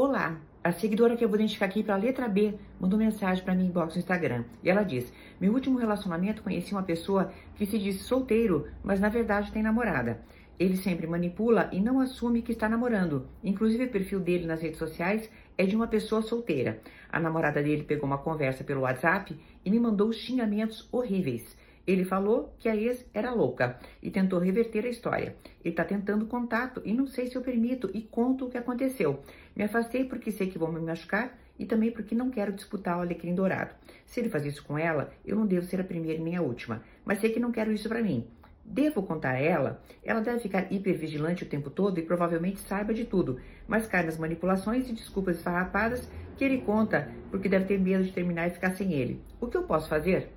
Olá, a seguidora que eu vou identificar aqui para a letra B mandou mensagem para mim inbox no Instagram. E ela diz: Meu último relacionamento conheci uma pessoa que se diz solteiro, mas na verdade tem namorada. Ele sempre manipula e não assume que está namorando. Inclusive, o perfil dele nas redes sociais é de uma pessoa solteira. A namorada dele pegou uma conversa pelo WhatsApp e me mandou xingamentos horríveis. Ele falou que a ex era louca e tentou reverter a história. Ele está tentando contato e não sei se eu permito e conto o que aconteceu. Me afastei porque sei que vão me machucar e também porque não quero disputar o alecrim dourado. Se ele faz isso com ela, eu não devo ser a primeira nem a última, mas sei que não quero isso para mim. Devo contar a ela? Ela deve ficar hipervigilante o tempo todo e provavelmente saiba de tudo, mas cai nas manipulações e desculpas esfarrapadas que ele conta porque deve ter medo de terminar e ficar sem ele. O que eu posso fazer?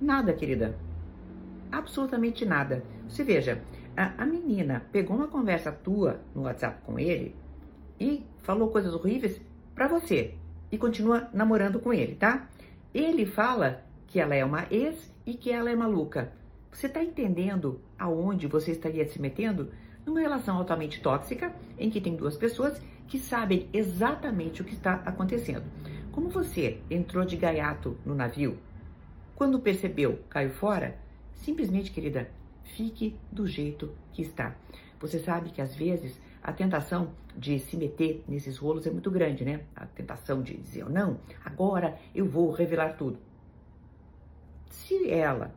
Nada, querida. Absolutamente nada. Você veja, a, a menina pegou uma conversa tua no WhatsApp com ele e falou coisas horríveis para você e continua namorando com ele, tá? Ele fala que ela é uma ex e que ela é maluca. Você está entendendo aonde você estaria se metendo? Numa relação altamente tóxica, em que tem duas pessoas que sabem exatamente o que está acontecendo. Como você entrou de gaiato no navio quando percebeu, caiu fora? Simplesmente, querida, fique do jeito que está. Você sabe que às vezes a tentação de se meter nesses rolos é muito grande, né? A tentação de dizer, não, agora eu vou revelar tudo. Se ela,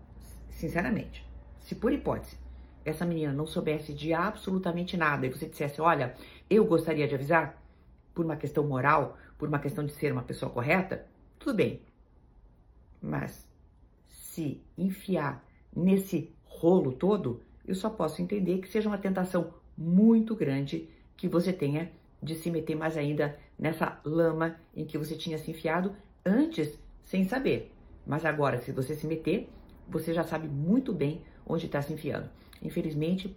sinceramente, se por hipótese, essa menina não soubesse de absolutamente nada e você dissesse, olha, eu gostaria de avisar, por uma questão moral, por uma questão de ser uma pessoa correta, tudo bem. Mas se enfiar nesse rolo todo, eu só posso entender que seja uma tentação muito grande que você tenha de se meter mais ainda nessa lama em que você tinha se enfiado antes sem saber. Mas agora, se você se meter, você já sabe muito bem onde está se enfiando. Infelizmente,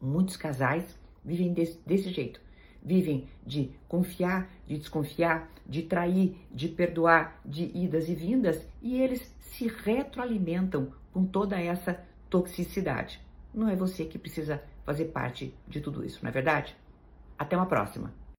muitos casais vivem desse, desse jeito vivem de confiar, de desconfiar, de trair, de perdoar, de idas e vindas, e eles se retroalimentam com toda essa toxicidade. Não é você que precisa fazer parte de tudo isso, não é verdade? Até uma próxima!